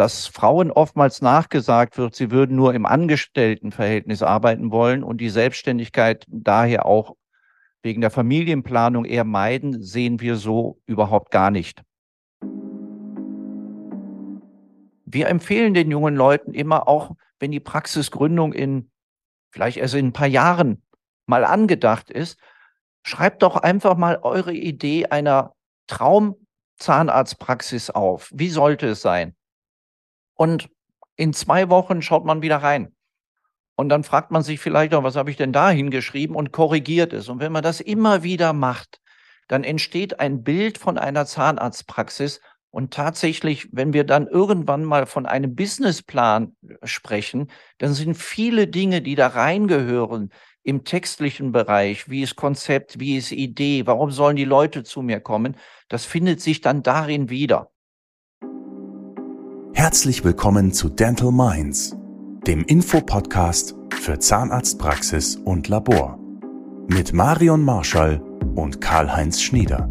dass Frauen oftmals nachgesagt wird, sie würden nur im Angestelltenverhältnis arbeiten wollen und die Selbstständigkeit daher auch wegen der Familienplanung eher meiden, sehen wir so überhaupt gar nicht. Wir empfehlen den jungen Leuten immer auch, wenn die Praxisgründung in vielleicht erst in ein paar Jahren mal angedacht ist, schreibt doch einfach mal eure Idee einer Traumzahnarztpraxis auf. Wie sollte es sein? Und in zwei Wochen schaut man wieder rein. Und dann fragt man sich vielleicht auch, was habe ich denn da hingeschrieben und korrigiert es. Und wenn man das immer wieder macht, dann entsteht ein Bild von einer Zahnarztpraxis. Und tatsächlich, wenn wir dann irgendwann mal von einem Businessplan sprechen, dann sind viele Dinge, die da reingehören, im textlichen Bereich, wie ist Konzept, wie ist Idee, warum sollen die Leute zu mir kommen, das findet sich dann darin wieder. Herzlich willkommen zu Dental Minds, dem Infopodcast für Zahnarztpraxis und Labor mit Marion Marschall und Karl-Heinz Schnieder.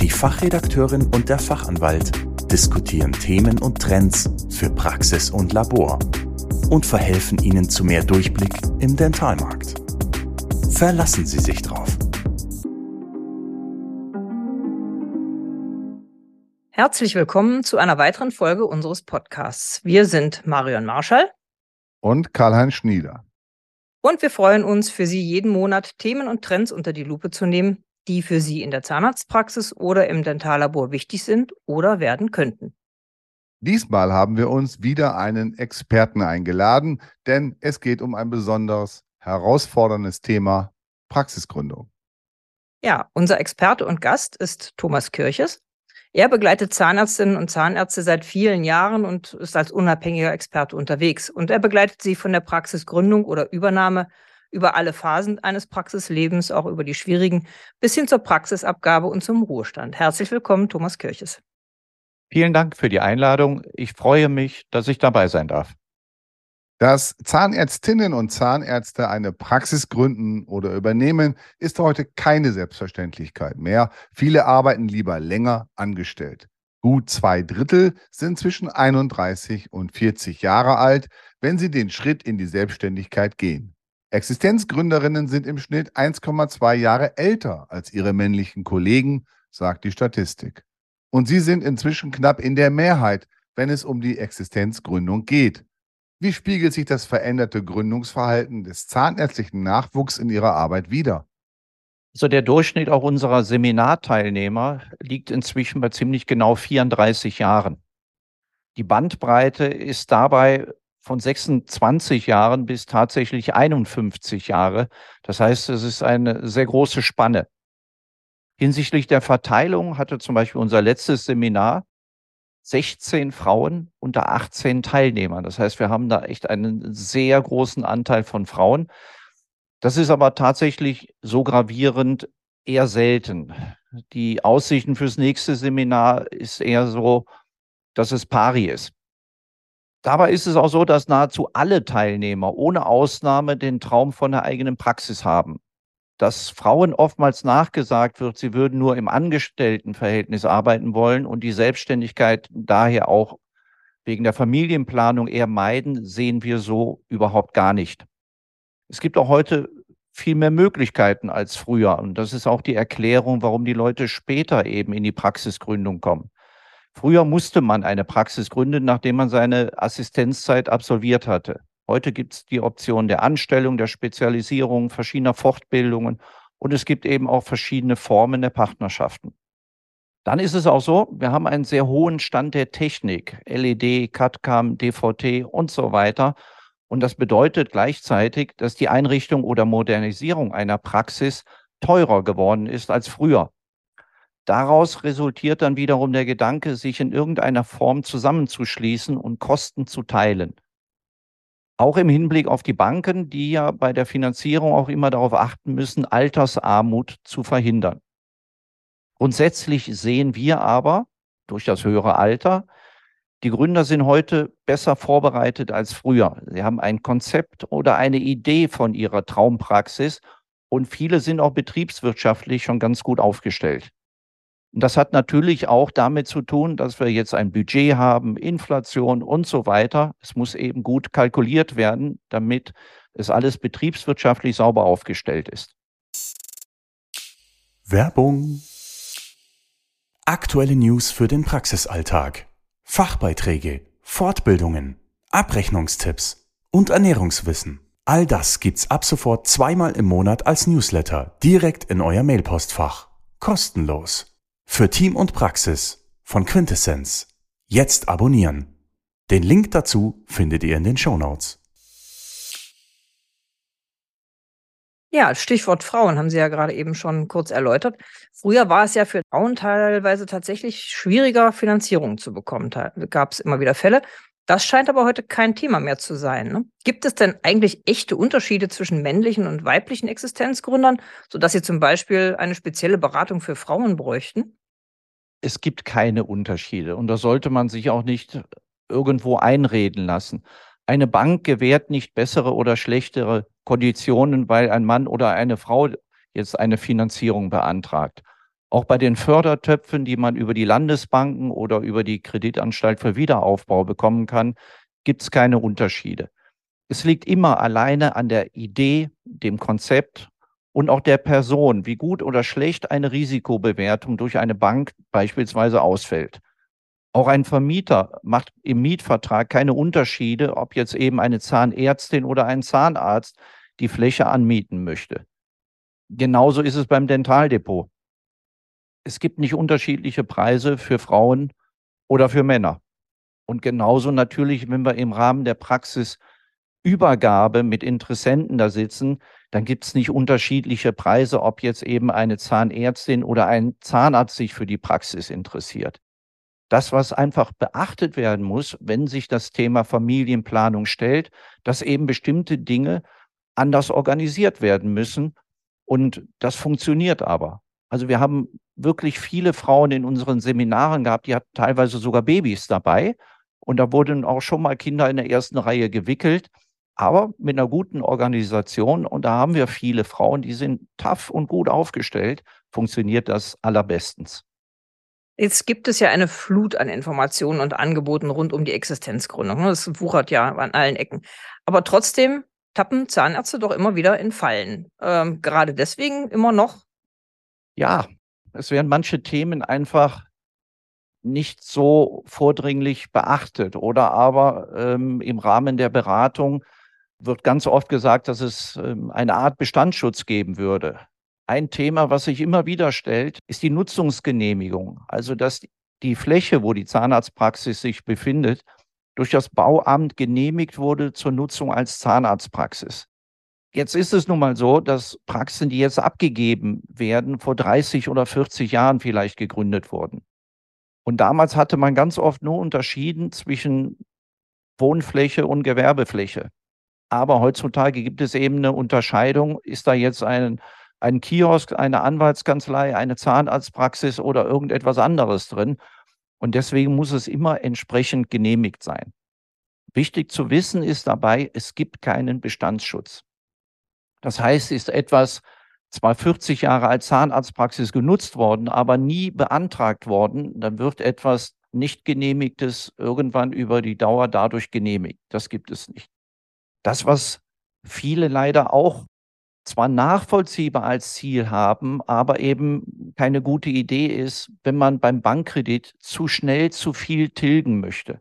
Die Fachredakteurin und der Fachanwalt diskutieren Themen und Trends für Praxis und Labor und verhelfen Ihnen zu mehr Durchblick im Dentalmarkt. Verlassen Sie sich drauf. Herzlich willkommen zu einer weiteren Folge unseres Podcasts. Wir sind Marion Marschall und Karl-Heinz Schnieder. Und wir freuen uns, für Sie jeden Monat Themen und Trends unter die Lupe zu nehmen, die für Sie in der Zahnarztpraxis oder im Dentallabor wichtig sind oder werden könnten. Diesmal haben wir uns wieder einen Experten eingeladen, denn es geht um ein besonders herausforderndes Thema Praxisgründung. Ja, unser Experte und Gast ist Thomas Kirches. Er begleitet Zahnärztinnen und Zahnärzte seit vielen Jahren und ist als unabhängiger Experte unterwegs. Und er begleitet sie von der Praxisgründung oder Übernahme über alle Phasen eines Praxislebens, auch über die schwierigen, bis hin zur Praxisabgabe und zum Ruhestand. Herzlich willkommen, Thomas Kirches. Vielen Dank für die Einladung. Ich freue mich, dass ich dabei sein darf. Dass Zahnärztinnen und Zahnärzte eine Praxis gründen oder übernehmen, ist heute keine Selbstverständlichkeit mehr. Viele arbeiten lieber länger angestellt. Gut zwei Drittel sind zwischen 31 und 40 Jahre alt, wenn sie den Schritt in die Selbstständigkeit gehen. Existenzgründerinnen sind im Schnitt 1,2 Jahre älter als ihre männlichen Kollegen, sagt die Statistik. Und sie sind inzwischen knapp in der Mehrheit, wenn es um die Existenzgründung geht. Wie spiegelt sich das veränderte Gründungsverhalten des zahnärztlichen Nachwuchs in ihrer Arbeit wider? Also der Durchschnitt auch unserer Seminarteilnehmer liegt inzwischen bei ziemlich genau 34 Jahren. Die Bandbreite ist dabei von 26 Jahren bis tatsächlich 51 Jahre. Das heißt, es ist eine sehr große Spanne. Hinsichtlich der Verteilung hatte zum Beispiel unser letztes Seminar 16 Frauen unter 18 Teilnehmern. Das heißt, wir haben da echt einen sehr großen Anteil von Frauen. Das ist aber tatsächlich so gravierend eher selten. Die Aussichten fürs nächste Seminar ist eher so, dass es pari ist. Dabei ist es auch so, dass nahezu alle Teilnehmer ohne Ausnahme den Traum von der eigenen Praxis haben dass Frauen oftmals nachgesagt wird, sie würden nur im Angestelltenverhältnis arbeiten wollen und die Selbstständigkeit daher auch wegen der Familienplanung eher meiden, sehen wir so überhaupt gar nicht. Es gibt auch heute viel mehr Möglichkeiten als früher. Und das ist auch die Erklärung, warum die Leute später eben in die Praxisgründung kommen. Früher musste man eine Praxis gründen, nachdem man seine Assistenzzeit absolviert hatte. Heute gibt es die Option der Anstellung, der Spezialisierung, verschiedener Fortbildungen und es gibt eben auch verschiedene Formen der Partnerschaften. Dann ist es auch so, wir haben einen sehr hohen Stand der Technik, LED, CAD-CAM, DVT und so weiter. Und das bedeutet gleichzeitig, dass die Einrichtung oder Modernisierung einer Praxis teurer geworden ist als früher. Daraus resultiert dann wiederum der Gedanke, sich in irgendeiner Form zusammenzuschließen und Kosten zu teilen. Auch im Hinblick auf die Banken, die ja bei der Finanzierung auch immer darauf achten müssen, Altersarmut zu verhindern. Grundsätzlich sehen wir aber durch das höhere Alter, die Gründer sind heute besser vorbereitet als früher. Sie haben ein Konzept oder eine Idee von ihrer Traumpraxis und viele sind auch betriebswirtschaftlich schon ganz gut aufgestellt. Und das hat natürlich auch damit zu tun, dass wir jetzt ein Budget haben, Inflation und so weiter. Es muss eben gut kalkuliert werden, damit es alles betriebswirtschaftlich sauber aufgestellt ist. Werbung. Aktuelle News für den Praxisalltag. Fachbeiträge, Fortbildungen, Abrechnungstipps und Ernährungswissen. All das gibt's ab sofort zweimal im Monat als Newsletter direkt in euer Mailpostfach. Kostenlos. Für Team und Praxis von Quintessenz. Jetzt abonnieren. Den Link dazu findet ihr in den Show Notes. Ja, Stichwort Frauen haben Sie ja gerade eben schon kurz erläutert. Früher war es ja für Frauen teilweise tatsächlich schwieriger, Finanzierung zu bekommen. Da gab es immer wieder Fälle. Das scheint aber heute kein Thema mehr zu sein. Ne? Gibt es denn eigentlich echte Unterschiede zwischen männlichen und weiblichen Existenzgründern, sodass Sie zum Beispiel eine spezielle Beratung für Frauen bräuchten? Es gibt keine Unterschiede und da sollte man sich auch nicht irgendwo einreden lassen. Eine Bank gewährt nicht bessere oder schlechtere Konditionen, weil ein Mann oder eine Frau jetzt eine Finanzierung beantragt. Auch bei den Fördertöpfen, die man über die Landesbanken oder über die Kreditanstalt für Wiederaufbau bekommen kann, gibt es keine Unterschiede. Es liegt immer alleine an der Idee, dem Konzept und auch der Person, wie gut oder schlecht eine Risikobewertung durch eine Bank beispielsweise ausfällt. Auch ein Vermieter macht im Mietvertrag keine Unterschiede, ob jetzt eben eine Zahnärztin oder ein Zahnarzt die Fläche anmieten möchte. Genauso ist es beim Dentaldepot. Es gibt nicht unterschiedliche Preise für Frauen oder für Männer. Und genauso natürlich, wenn wir im Rahmen der Praxisübergabe mit Interessenten da sitzen, dann gibt es nicht unterschiedliche Preise, ob jetzt eben eine Zahnärztin oder ein Zahnarzt sich für die Praxis interessiert. Das, was einfach beachtet werden muss, wenn sich das Thema Familienplanung stellt, dass eben bestimmte Dinge anders organisiert werden müssen. Und das funktioniert aber. Also wir haben wirklich viele Frauen in unseren Seminaren gehabt, die hatten teilweise sogar Babys dabei. Und da wurden auch schon mal Kinder in der ersten Reihe gewickelt aber mit einer guten Organisation. Und da haben wir viele Frauen, die sind tough und gut aufgestellt, funktioniert das allerbestens. Jetzt gibt es ja eine Flut an Informationen und Angeboten rund um die Existenzgründung. Ne? Das wuchert ja an allen Ecken. Aber trotzdem tappen Zahnärzte doch immer wieder in Fallen. Ähm, gerade deswegen immer noch? Ja, es werden manche Themen einfach nicht so vordringlich beachtet oder aber ähm, im Rahmen der Beratung wird ganz oft gesagt, dass es ähm, eine Art Bestandsschutz geben würde. Ein Thema, was sich immer wieder stellt, ist die Nutzungsgenehmigung. Also, dass die Fläche, wo die Zahnarztpraxis sich befindet, durch das Bauamt genehmigt wurde zur Nutzung als Zahnarztpraxis. Jetzt ist es nun mal so, dass Praxen, die jetzt abgegeben werden, vor 30 oder 40 Jahren vielleicht gegründet wurden. Und damals hatte man ganz oft nur unterschieden zwischen Wohnfläche und Gewerbefläche. Aber heutzutage gibt es eben eine Unterscheidung. Ist da jetzt ein, ein Kiosk, eine Anwaltskanzlei, eine Zahnarztpraxis oder irgendetwas anderes drin? Und deswegen muss es immer entsprechend genehmigt sein. Wichtig zu wissen ist dabei, es gibt keinen Bestandsschutz. Das heißt, ist etwas zwar 40 Jahre als Zahnarztpraxis genutzt worden, aber nie beantragt worden, dann wird etwas nicht genehmigtes irgendwann über die Dauer dadurch genehmigt. Das gibt es nicht. Das, was viele leider auch zwar nachvollziehbar als Ziel haben, aber eben keine gute Idee ist, wenn man beim Bankkredit zu schnell zu viel tilgen möchte.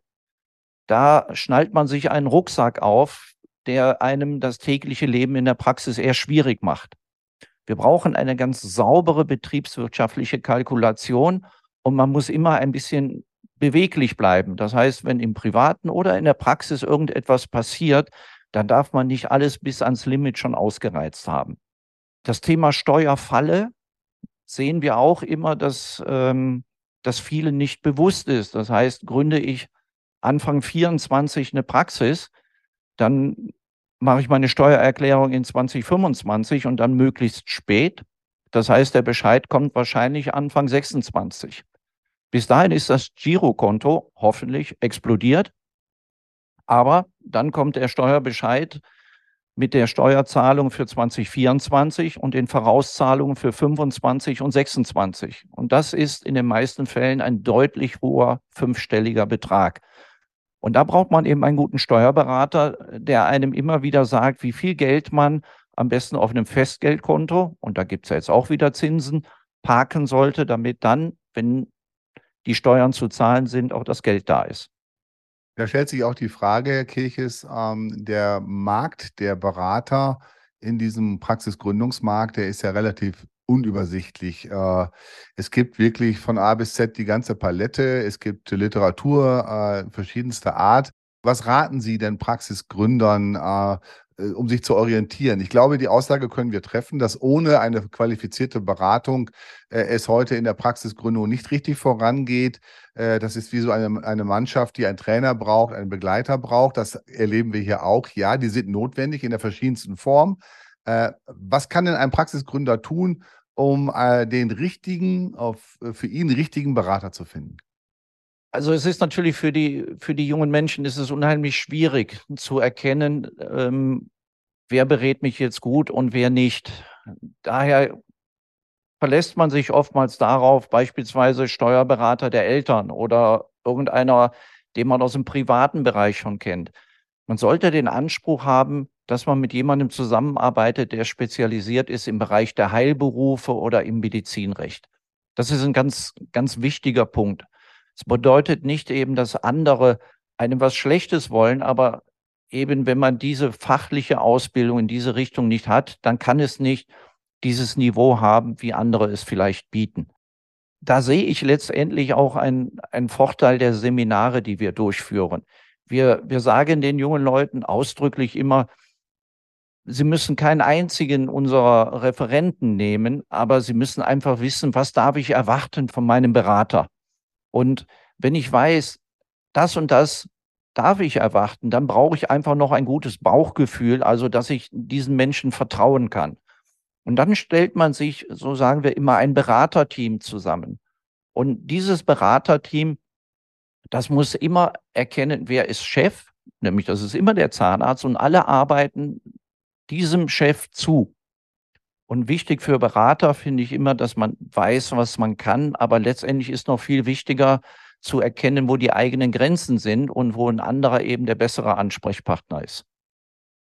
Da schnallt man sich einen Rucksack auf, der einem das tägliche Leben in der Praxis eher schwierig macht. Wir brauchen eine ganz saubere betriebswirtschaftliche Kalkulation und man muss immer ein bisschen beweglich bleiben. Das heißt, wenn im privaten oder in der Praxis irgendetwas passiert, dann darf man nicht alles bis ans Limit schon ausgereizt haben. Das Thema Steuerfalle sehen wir auch immer, dass ähm, das vielen nicht bewusst ist. Das heißt, gründe ich Anfang 24 eine Praxis, dann mache ich meine Steuererklärung in 2025 und dann möglichst spät. Das heißt, der Bescheid kommt wahrscheinlich Anfang 26. Bis dahin ist das Girokonto hoffentlich explodiert aber dann kommt der Steuerbescheid mit der Steuerzahlung für 2024 und den Vorauszahlungen für 25 und 26. Und das ist in den meisten Fällen ein deutlich hoher fünfstelliger Betrag. Und da braucht man eben einen guten Steuerberater, der einem immer wieder sagt, wie viel Geld man am besten auf einem Festgeldkonto, und da gibt es ja jetzt auch wieder Zinsen, parken sollte, damit dann, wenn die Steuern zu zahlen sind, auch das Geld da ist. Da stellt sich auch die Frage, Herr Kirches, ähm, der Markt der Berater in diesem Praxisgründungsmarkt, der ist ja relativ unübersichtlich. Äh, es gibt wirklich von A bis Z die ganze Palette. Es gibt Literatur äh, verschiedenster Art. Was raten Sie denn Praxisgründern, äh, um sich zu orientieren. Ich glaube, die Aussage können wir treffen, dass ohne eine qualifizierte Beratung äh, es heute in der Praxisgründung nicht richtig vorangeht. Äh, das ist wie so eine, eine Mannschaft, die einen Trainer braucht, einen Begleiter braucht. Das erleben wir hier auch. Ja, die sind notwendig in der verschiedensten Form. Äh, was kann denn ein Praxisgründer tun, um äh, den richtigen, auf, für ihn richtigen Berater zu finden? Also es ist natürlich für die, für die jungen Menschen ist es unheimlich schwierig zu erkennen, ähm, wer berät mich jetzt gut und wer nicht. Daher verlässt man sich oftmals darauf, beispielsweise Steuerberater der Eltern oder irgendeiner, den man aus dem privaten Bereich schon kennt. Man sollte den Anspruch haben, dass man mit jemandem zusammenarbeitet, der spezialisiert ist im Bereich der Heilberufe oder im Medizinrecht. Das ist ein ganz, ganz wichtiger Punkt. Es bedeutet nicht eben, dass andere einem was Schlechtes wollen, aber eben, wenn man diese fachliche Ausbildung in diese Richtung nicht hat, dann kann es nicht dieses Niveau haben, wie andere es vielleicht bieten. Da sehe ich letztendlich auch einen, einen Vorteil der Seminare, die wir durchführen. Wir, wir sagen den jungen Leuten ausdrücklich immer, sie müssen keinen einzigen unserer Referenten nehmen, aber sie müssen einfach wissen, was darf ich erwarten von meinem Berater. Und wenn ich weiß, das und das darf ich erwarten, dann brauche ich einfach noch ein gutes Bauchgefühl, also dass ich diesen Menschen vertrauen kann. Und dann stellt man sich, so sagen wir immer, ein Beraterteam zusammen. Und dieses Beraterteam, das muss immer erkennen, wer ist Chef, nämlich das ist immer der Zahnarzt und alle arbeiten diesem Chef zu. Und wichtig für Berater finde ich immer, dass man weiß, was man kann, aber letztendlich ist noch viel wichtiger zu erkennen, wo die eigenen Grenzen sind und wo ein anderer eben der bessere Ansprechpartner ist.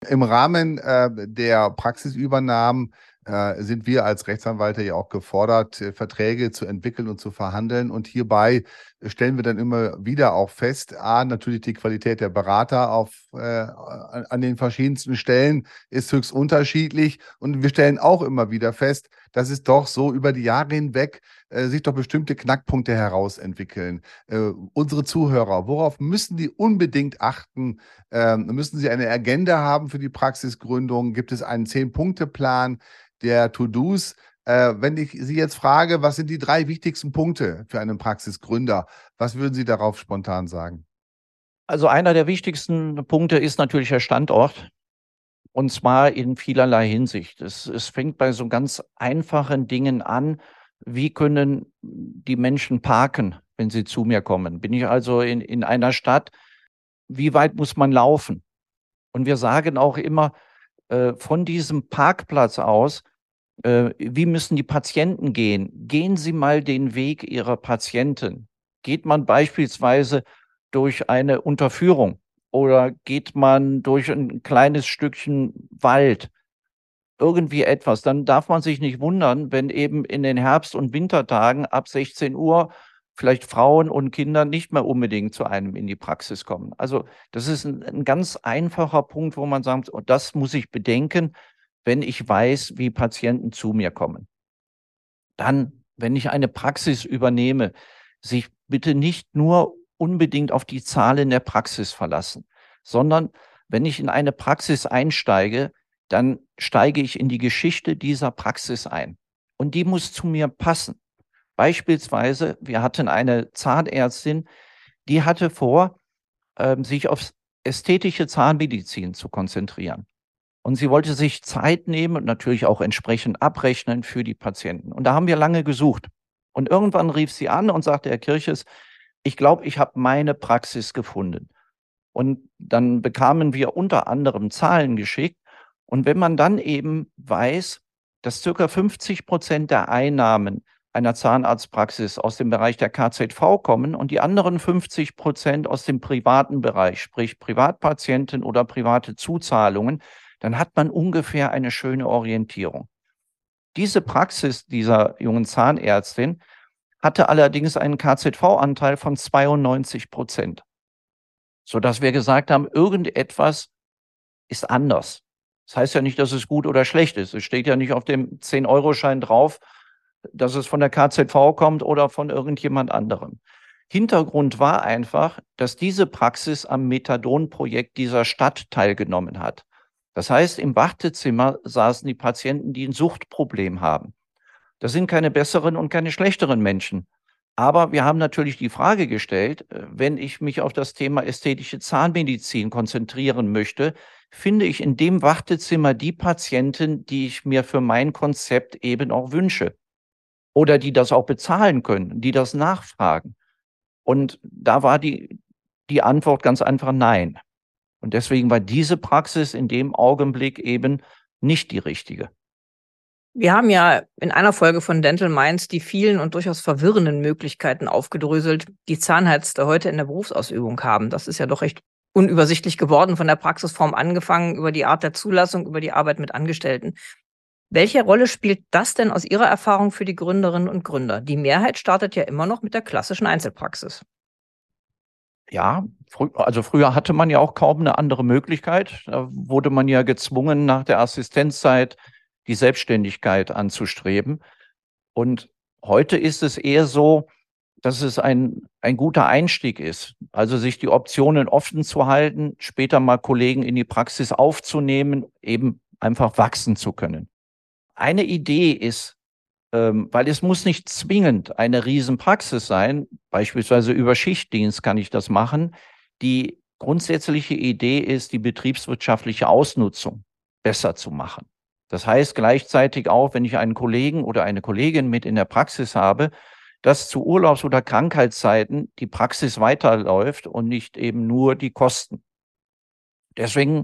Im Rahmen äh, der Praxisübernahmen äh, sind wir als Rechtsanwälte ja auch gefordert, äh, Verträge zu entwickeln und zu verhandeln. Und hierbei stellen wir dann immer wieder auch fest, a, natürlich die Qualität der Berater auf, äh, an den verschiedensten Stellen ist höchst unterschiedlich. Und wir stellen auch immer wieder fest, dass es doch so über die Jahre hinweg äh, sich doch bestimmte Knackpunkte herausentwickeln. Äh, unsere Zuhörer, worauf müssen die unbedingt achten? Ähm, müssen sie eine Agenda haben für die Praxisgründung? Gibt es einen Zehn-Punkte-Plan? der To-Dos. Äh, wenn ich Sie jetzt frage, was sind die drei wichtigsten Punkte für einen Praxisgründer, was würden Sie darauf spontan sagen? Also einer der wichtigsten Punkte ist natürlich der Standort. Und zwar in vielerlei Hinsicht. Es, es fängt bei so ganz einfachen Dingen an. Wie können die Menschen parken, wenn sie zu mir kommen? Bin ich also in, in einer Stadt? Wie weit muss man laufen? Und wir sagen auch immer, äh, von diesem Parkplatz aus, äh, wie müssen die Patienten gehen? Gehen Sie mal den Weg Ihrer Patienten. Geht man beispielsweise durch eine Unterführung oder geht man durch ein kleines Stückchen Wald? Irgendwie etwas. Dann darf man sich nicht wundern, wenn eben in den Herbst- und Wintertagen ab 16 Uhr vielleicht Frauen und Kinder nicht mehr unbedingt zu einem in die Praxis kommen. Also das ist ein, ein ganz einfacher Punkt, wo man sagt, oh, das muss ich bedenken, wenn ich weiß, wie Patienten zu mir kommen. Dann, wenn ich eine Praxis übernehme, sich bitte nicht nur unbedingt auf die Zahlen der Praxis verlassen, sondern wenn ich in eine Praxis einsteige, dann steige ich in die Geschichte dieser Praxis ein. Und die muss zu mir passen. Beispielsweise, wir hatten eine Zahnärztin, die hatte vor, ähm, sich auf ästhetische Zahnmedizin zu konzentrieren. Und sie wollte sich Zeit nehmen und natürlich auch entsprechend abrechnen für die Patienten. Und da haben wir lange gesucht. Und irgendwann rief sie an und sagte, Herr Kirches, ich glaube, ich habe meine Praxis gefunden. Und dann bekamen wir unter anderem Zahlen geschickt Und wenn man dann eben weiß, dass circa 50 Prozent der Einnahmen einer Zahnarztpraxis aus dem Bereich der KZV kommen und die anderen 50 Prozent aus dem privaten Bereich, sprich Privatpatienten oder private Zuzahlungen, dann hat man ungefähr eine schöne Orientierung. Diese Praxis dieser jungen Zahnärztin hatte allerdings einen KZV-Anteil von 92 Prozent, sodass wir gesagt haben, irgendetwas ist anders. Das heißt ja nicht, dass es gut oder schlecht ist. Es steht ja nicht auf dem 10-Euro-Schein drauf, dass es von der KZV kommt oder von irgendjemand anderem. Hintergrund war einfach, dass diese Praxis am Methadon-Projekt dieser Stadt teilgenommen hat. Das heißt, im Wartezimmer saßen die Patienten, die ein Suchtproblem haben. Das sind keine besseren und keine schlechteren Menschen. Aber wir haben natürlich die Frage gestellt, äh, wenn ich mich auf das Thema ästhetische Zahnmedizin konzentrieren möchte, finde ich in dem Wartezimmer die Patienten, die ich mir für mein Konzept eben auch wünsche oder die das auch bezahlen können, die das nachfragen. Und da war die, die Antwort ganz einfach nein. Und deswegen war diese Praxis in dem Augenblick eben nicht die richtige. Wir haben ja in einer Folge von Dental Minds die vielen und durchaus verwirrenden Möglichkeiten aufgedröselt, die Zahnärzte heute in der Berufsausübung haben. Das ist ja doch recht unübersichtlich geworden, von der Praxisform angefangen, über die Art der Zulassung, über die Arbeit mit Angestellten. Welche Rolle spielt das denn aus Ihrer Erfahrung für die Gründerinnen und Gründer? Die Mehrheit startet ja immer noch mit der klassischen Einzelpraxis. Ja, also früher hatte man ja auch kaum eine andere Möglichkeit. Da wurde man ja gezwungen, nach der Assistenzzeit die Selbstständigkeit anzustreben. Und heute ist es eher so, dass es ein, ein guter Einstieg ist. Also sich die Optionen offen zu halten, später mal Kollegen in die Praxis aufzunehmen, eben einfach wachsen zu können. Eine Idee ist, weil es muss nicht zwingend eine Riesenpraxis sein, beispielsweise über Schichtdienst kann ich das machen. Die grundsätzliche Idee ist, die betriebswirtschaftliche Ausnutzung besser zu machen. Das heißt gleichzeitig auch, wenn ich einen Kollegen oder eine Kollegin mit in der Praxis habe, dass zu Urlaubs- oder Krankheitszeiten die Praxis weiterläuft und nicht eben nur die Kosten. Deswegen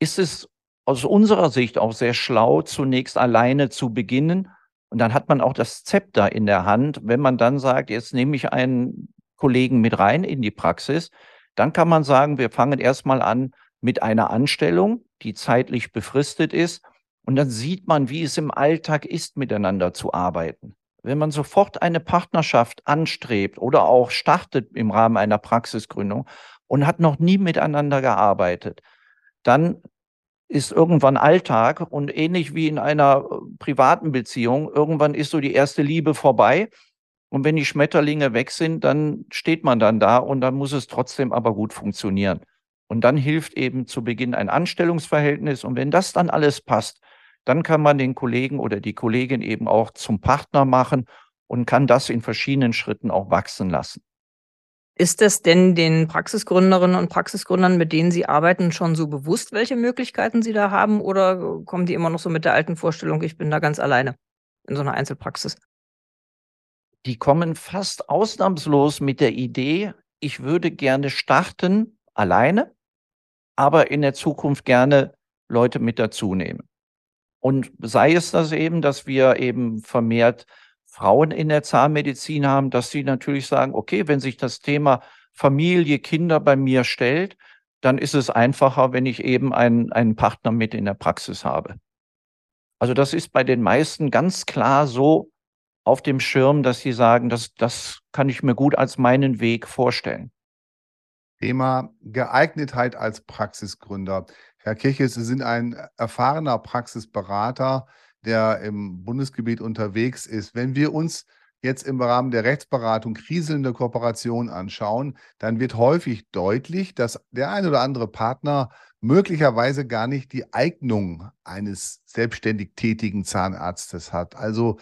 ist es aus unserer Sicht auch sehr schlau, zunächst alleine zu beginnen. Und dann hat man auch das Zepter in der Hand. Wenn man dann sagt, jetzt nehme ich einen Kollegen mit rein in die Praxis, dann kann man sagen, wir fangen erstmal an mit einer Anstellung, die zeitlich befristet ist. Und dann sieht man, wie es im Alltag ist, miteinander zu arbeiten. Wenn man sofort eine Partnerschaft anstrebt oder auch startet im Rahmen einer Praxisgründung und hat noch nie miteinander gearbeitet, dann ist irgendwann Alltag und ähnlich wie in einer äh, privaten Beziehung, irgendwann ist so die erste Liebe vorbei. Und wenn die Schmetterlinge weg sind, dann steht man dann da und dann muss es trotzdem aber gut funktionieren. Und dann hilft eben zu Beginn ein Anstellungsverhältnis. Und wenn das dann alles passt, dann kann man den Kollegen oder die Kollegin eben auch zum Partner machen und kann das in verschiedenen Schritten auch wachsen lassen. Ist es denn den Praxisgründerinnen und Praxisgründern, mit denen Sie arbeiten, schon so bewusst, welche Möglichkeiten Sie da haben? Oder kommen die immer noch so mit der alten Vorstellung, ich bin da ganz alleine in so einer Einzelpraxis? Die kommen fast ausnahmslos mit der Idee, ich würde gerne starten alleine, aber in der Zukunft gerne Leute mit dazu nehmen. Und sei es das eben, dass wir eben vermehrt Frauen in der Zahnmedizin haben, dass sie natürlich sagen, okay, wenn sich das Thema Familie, Kinder bei mir stellt, dann ist es einfacher, wenn ich eben einen, einen Partner mit in der Praxis habe. Also das ist bei den meisten ganz klar so auf dem Schirm, dass sie sagen, das, das kann ich mir gut als meinen Weg vorstellen. Thema Geeignetheit als Praxisgründer. Herr Kirches, Sie sind ein erfahrener Praxisberater der im Bundesgebiet unterwegs ist. Wenn wir uns jetzt im Rahmen der Rechtsberatung kriselnde Kooperation anschauen, dann wird häufig deutlich, dass der ein oder andere Partner möglicherweise gar nicht die Eignung eines selbstständig tätigen Zahnarztes hat. Also,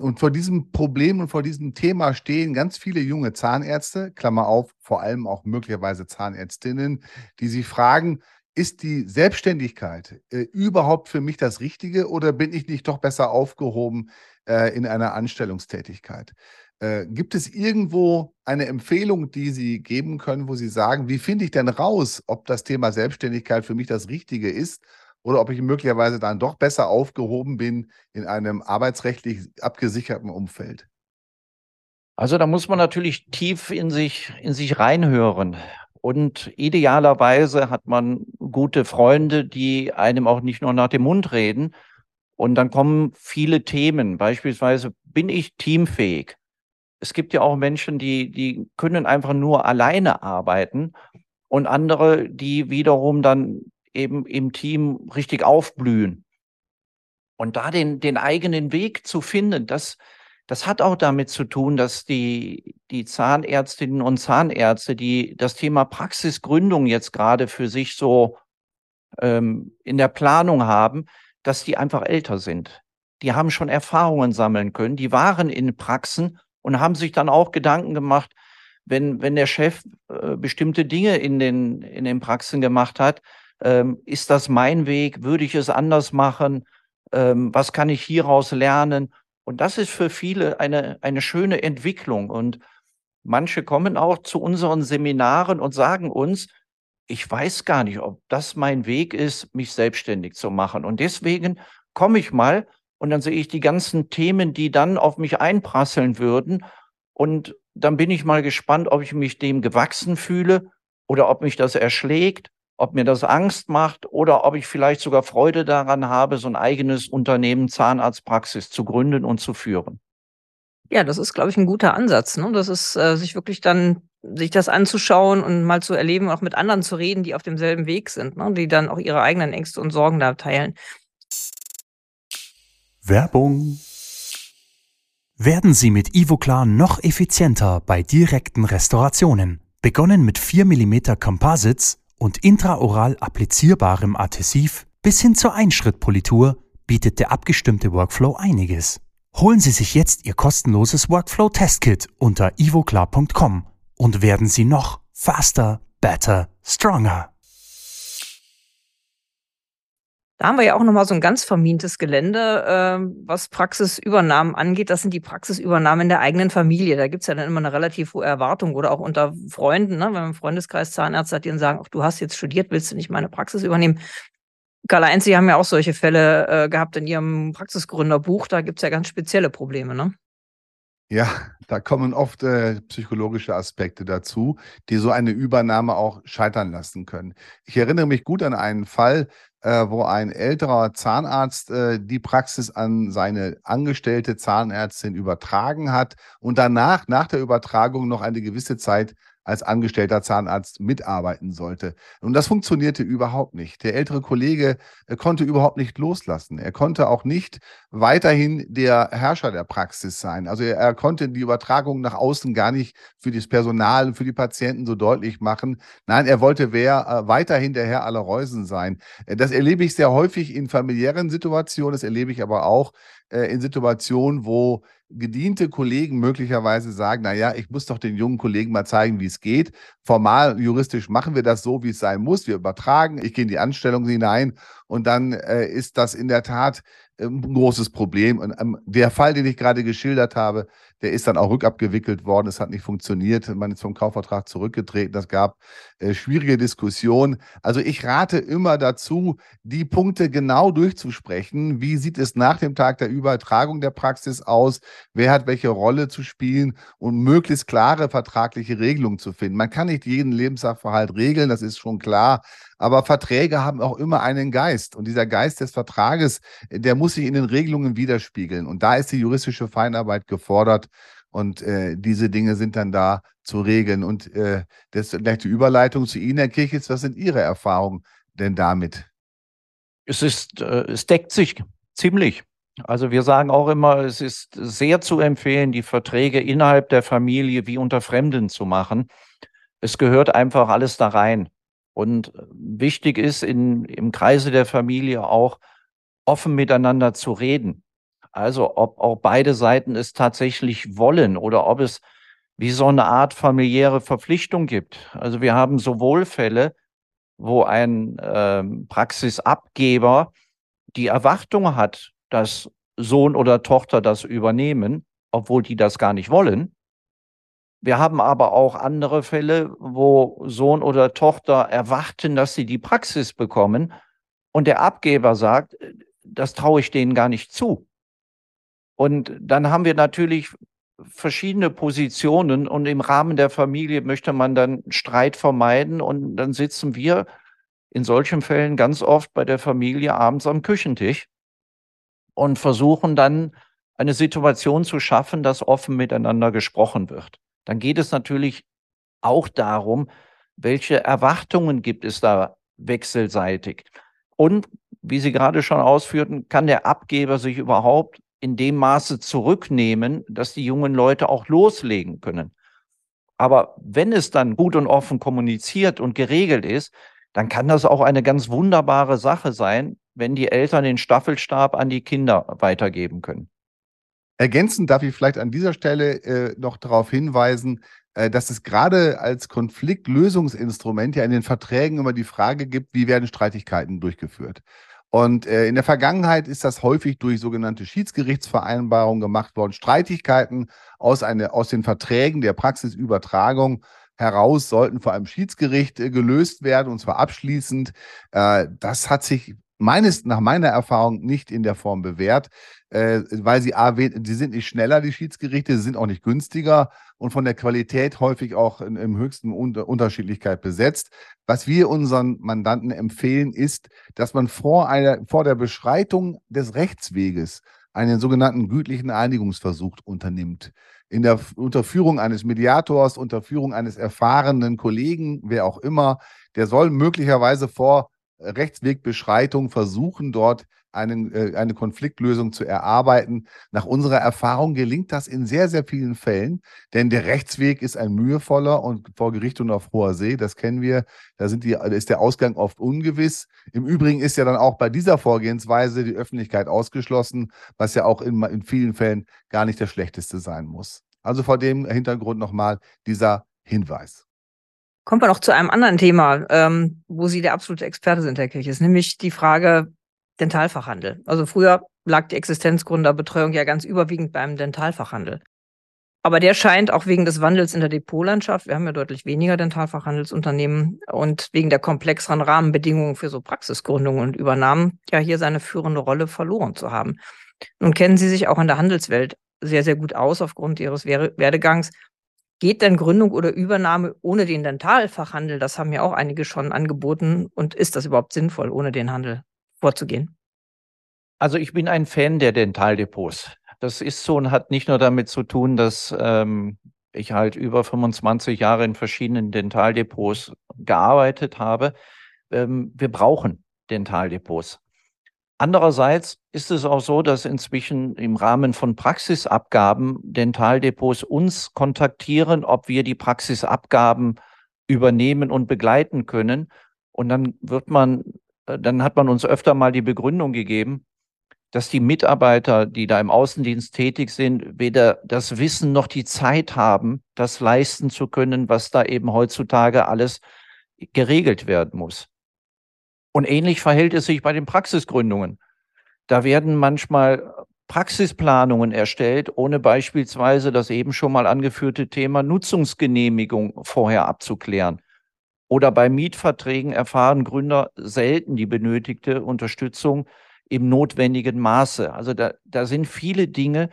und vor diesem Problem und vor diesem Thema stehen ganz viele junge Zahnärzte, Klammer auf, vor allem auch möglicherweise Zahnärztinnen, die sich fragen, ist die Selbstständigkeit äh, überhaupt für mich das Richtige oder bin ich nicht doch besser aufgehoben äh, in einer Anstellungstätigkeit? Äh, gibt es irgendwo eine Empfehlung, die Sie geben können, wo Sie sagen, wie finde ich denn raus, ob das Thema Selbstständigkeit für mich das Richtige ist? oder ob ich möglicherweise dann doch besser aufgehoben bin in einem arbeitsrechtlich abgesicherten Umfeld? Also da muss man natürlich tief in sich, in sich reinhören. Und idealerweise hat man gute Freunde, die einem auch nicht nur nach dem Mund reden. Und dann kommen viele Themen. Beispielsweise, bin ich teamfähig? Es gibt ja auch Menschen, die, die können einfach nur alleine arbeiten und andere, die wiederum dann eben im Team richtig aufblühen. Und da den, den eigenen Weg zu finden, das, das hat auch damit zu tun, dass die, die Zahnärztinnen und Zahnärzte, die das Thema Praxisgründung jetzt gerade für sich so ähm, in der Planung haben, dass die einfach älter sind. Die haben schon Erfahrungen sammeln können, die waren in Praxen und haben sich dann auch Gedanken gemacht, wenn, wenn der Chef äh, bestimmte Dinge in den, in den Praxen gemacht hat, ähm, ist das mein Weg? Würde ich es anders machen? Ähm, was kann ich hieraus lernen? Und das ist für viele eine, eine schöne Entwicklung. Und manche kommen auch zu unseren Seminaren und sagen uns, ich weiß gar nicht, ob das mein Weg ist, mich selbstständig zu machen. Und deswegen komme ich mal und dann sehe ich die ganzen Themen, die dann auf mich einprasseln würden. Und dann bin ich mal gespannt, ob ich mich dem gewachsen fühle oder ob mich das erschlägt, ob mir das Angst macht oder ob ich vielleicht sogar Freude daran habe, so ein eigenes Unternehmen Zahnarztpraxis zu gründen und zu führen. Ja, das ist, glaube ich, ein guter Ansatz. Ne? Das ist, äh, sich wirklich dann, sich das anzuschauen und mal zu erleben, auch mit anderen zu reden, die auf demselben Weg sind, ne? die dann auch ihre eigenen Ängste und Sorgen da teilen. Werbung. Werden Sie mit Ivoclar noch effizienter bei direkten Restaurationen. Begonnen mit 4 mm Composites und intraoral applizierbarem Adhesiv bis hin zur Einschrittpolitur bietet der abgestimmte Workflow einiges. Holen Sie sich jetzt Ihr kostenloses Workflow-Testkit unter ivoclar.com und werden Sie noch faster, better, stronger. Da haben wir ja auch nochmal so ein ganz vermintes Gelände, äh, was Praxisübernahmen angeht. Das sind die Praxisübernahmen in der eigenen Familie. Da gibt's ja dann immer eine relativ hohe Erwartung oder auch unter Freunden, ne? wenn man im Freundeskreis Zahnärzte hat, die dann sagen, ach, du hast jetzt studiert, willst du nicht meine Praxis übernehmen? Karl-Heinz, Sie haben ja auch solche Fälle äh, gehabt in Ihrem Praxisgründerbuch. Da gibt's ja ganz spezielle Probleme, ne? Ja, da kommen oft äh, psychologische Aspekte dazu, die so eine Übernahme auch scheitern lassen können. Ich erinnere mich gut an einen Fall, äh, wo ein älterer Zahnarzt äh, die Praxis an seine angestellte Zahnärztin übertragen hat und danach, nach der Übertragung, noch eine gewisse Zeit als angestellter Zahnarzt mitarbeiten sollte. Und das funktionierte überhaupt nicht. Der ältere Kollege äh, konnte überhaupt nicht loslassen. Er konnte auch nicht weiterhin der Herrscher der Praxis sein. Also er, konnte die Übertragung nach außen gar nicht für das Personal für die Patienten so deutlich machen. Nein, er wollte wer, äh, weiterhin der Herr aller Reusen sein. Äh, das erlebe ich sehr häufig in familiären Situationen. Das erlebe ich aber auch äh, in Situationen, wo gediente Kollegen möglicherweise sagen, na ja, ich muss doch den jungen Kollegen mal zeigen, wie es geht. Formal, juristisch machen wir das so, wie es sein muss. Wir übertragen, ich gehe in die Anstellung hinein und dann äh, ist das in der Tat ähm, ein großes Problem. Und ähm, der Fall, den ich gerade geschildert habe, der ist dann auch rückabgewickelt worden. Es hat nicht funktioniert. Man ist vom Kaufvertrag zurückgetreten. Das gab äh, schwierige Diskussionen. Also ich rate immer dazu, die Punkte genau durchzusprechen. Wie sieht es nach dem Tag der Übertragung der Praxis aus? Wer hat welche Rolle zu spielen? Und möglichst klare vertragliche Regelungen zu finden. Man kann nicht jeden Lebenssachverhalt regeln, das ist schon klar. Aber Verträge haben auch immer einen Geist. Und dieser Geist des Vertrages, der muss sich in den Regelungen widerspiegeln. Und da ist die juristische Feinarbeit gefordert. Und äh, diese Dinge sind dann da zu regeln. Und äh, das ist gleich die Überleitung zu Ihnen, Herr Kirchitz. Was sind Ihre Erfahrungen denn damit? Es ist, äh, es deckt sich ziemlich. Also wir sagen auch immer, es ist sehr zu empfehlen, die Verträge innerhalb der Familie wie unter Fremden zu machen. Es gehört einfach alles da rein. Und wichtig ist in, im Kreise der Familie auch offen miteinander zu reden. Also ob auch beide Seiten es tatsächlich wollen oder ob es wie so eine Art familiäre Verpflichtung gibt. Also wir haben sowohl Fälle, wo ein äh, Praxisabgeber die Erwartung hat, dass Sohn oder Tochter das übernehmen, obwohl die das gar nicht wollen. Wir haben aber auch andere Fälle, wo Sohn oder Tochter erwarten, dass sie die Praxis bekommen, und der Abgeber sagt, das traue ich denen gar nicht zu. Und dann haben wir natürlich verschiedene Positionen und im Rahmen der Familie möchte man dann Streit vermeiden und dann sitzen wir in solchen Fällen ganz oft bei der Familie abends am Küchentisch und versuchen dann eine Situation zu schaffen, dass offen miteinander gesprochen wird. Dann geht es natürlich auch darum, welche Erwartungen gibt es da wechselseitig. Und wie Sie gerade schon ausführten, kann der Abgeber sich überhaupt in dem Maße zurücknehmen, dass die jungen Leute auch loslegen können. Aber wenn es dann gut und offen kommuniziert und geregelt ist, dann kann das auch eine ganz wunderbare Sache sein, wenn die Eltern den Staffelstab an die Kinder weitergeben können. Ergänzend darf ich vielleicht an dieser Stelle äh, noch darauf hinweisen, äh, dass es gerade als Konfliktlösungsinstrument ja in den Verträgen immer die Frage gibt, wie werden Streitigkeiten durchgeführt. Und äh, in der Vergangenheit ist das häufig durch sogenannte Schiedsgerichtsvereinbarungen gemacht worden. Streitigkeiten aus, eine, aus den Verträgen der Praxisübertragung heraus sollten vor einem Schiedsgericht äh, gelöst werden, und zwar abschließend. Äh, das hat sich meines, nach meiner Erfahrung nicht in der Form bewährt, äh, weil sie A, sie sind nicht schneller, die Schiedsgerichte, sie sind auch nicht günstiger und von der Qualität häufig auch in, im höchsten Unter Unterschiedlichkeit besetzt. Was wir unseren Mandanten empfehlen, ist, dass man vor, einer, vor der Beschreitung des Rechtsweges einen sogenannten gütlichen Einigungsversuch unternimmt. In der Unterführung eines Mediators, Unterführung eines erfahrenen Kollegen, wer auch immer, der soll möglicherweise vor Rechtswegbeschreitung versuchen, dort einen, äh, eine Konfliktlösung zu erarbeiten. Nach unserer Erfahrung gelingt das in sehr, sehr vielen Fällen, denn der Rechtsweg ist ein mühevoller und vor Gericht und auf hoher See, das kennen wir, da, die, ist der Ausgang oft ungewiss. Im Übrigen ist ja dann auch bei dieser Vorgehensweise die Öffentlichkeit ausgeschlossen, was ja auch in, in vielen Fällen gar nicht das Schlechteste sein muss. Also vor dem Hintergrund nochmal dieser Hinweis. Kommen wir noch zu einem anderen Thema, ähm, wo Sie der absolute Experte sind, Herr Kirches, nämlich die Frage Dentalfachhandel. Also früher lag die Existenzgründerbetreuung ja ganz überwiegend beim Dentalfachhandel. Aber der scheint auch wegen des Wandels in der Depotlandschaft, wir haben ja deutlich weniger Dentalfachhandelsunternehmen und wegen der komplexeren Rahmenbedingungen für so Praxisgründungen und Übernahmen ja hier seine führende Rolle verloren zu haben. Nun kennen Sie sich auch in der Handelswelt sehr, sehr gut aus aufgrund Ihres Werdegangs. Geht denn Gründung oder Übernahme ohne den Dentalfachhandel? Das haben ja auch einige schon angeboten. Und ist das überhaupt sinnvoll, ohne den Handel vorzugehen? Also ich bin ein Fan der Dentaldepots. Das ist so und hat nicht nur damit zu tun, dass ähm, ich halt über 25 Jahre in verschiedenen Dentaldepots gearbeitet habe. Ähm, wir brauchen Dentaldepots. Andererseits ist es auch so, dass inzwischen im Rahmen von Praxisabgaben Dentaldepots uns kontaktieren, ob wir die Praxisabgaben übernehmen und begleiten können. Und dann wird man, äh, dann hat man uns öfter mal die Begründung gegeben, dass die Mitarbeiter, die da im Außendienst tätig sind, weder das Wissen noch die Zeit haben, das leisten zu können, was da eben heutzutage alles geregelt werden muss. Und ähnlich verhält es sich bei den Praxisgründungen. Da werden manchmal Praxisplanungen erstellt, ohne beispielsweise das eben schon mal angeführte Thema Nutzungsgenehmigung vorher abzuklären. Oder bei Mietverträgen erfahren Gründer selten die benötigte Unterstützung im notwendigen Maße. Also da, da sind viele Dinge,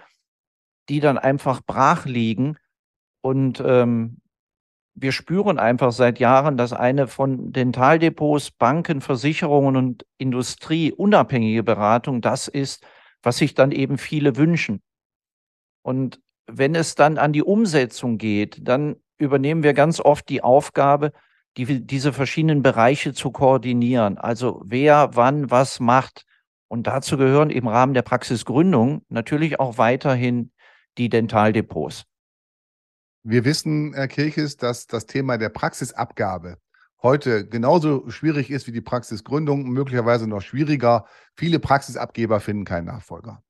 die dann einfach brach liegen und ähm, wir spüren einfach seit Jahren, dass eine von Dentaldepots, Banken, Versicherungen und Industrie unabhängige Beratung das ist, was sich dann eben viele wünschen. Und wenn es dann an die Umsetzung geht, dann übernehmen wir ganz oft die Aufgabe, die, diese verschiedenen Bereiche zu koordinieren. Also wer wann was macht. Und dazu gehören im Rahmen der Praxisgründung natürlich auch weiterhin die Dentaldepots. Wir wissen, Herr Kirches, dass das Thema der Praxisabgabe heute genauso schwierig ist wie die Praxisgründung, möglicherweise noch schwieriger. Viele Praxisabgeber finden keinen Nachfolger.